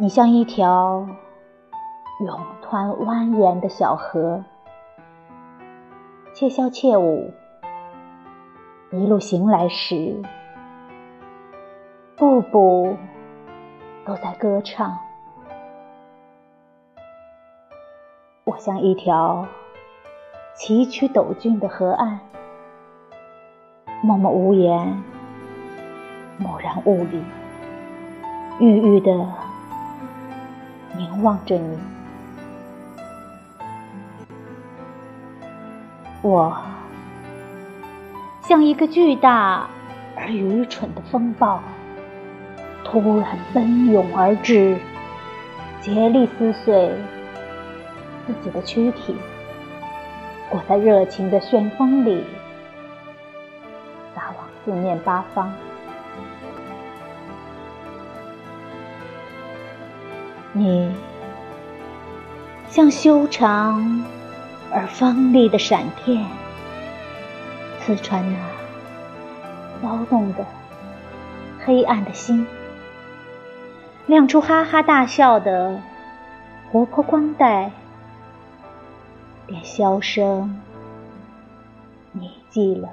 你像一条永湍蜿蜒的小河，窃笑窃舞，一路行来时，步步都在歌唱。我像一条崎岖陡峻的河岸，默默无言，默然雾里，郁郁的凝望着你。我像一个巨大而愚蠢的风暴，突然奔涌而至，竭力撕碎。自己的躯体裹在热情的旋风里，撒往四面八方。你像修长而锋利的闪电，刺穿那骚动的黑暗的心，亮出哈哈大笑的活泼光带。便销声，你记了。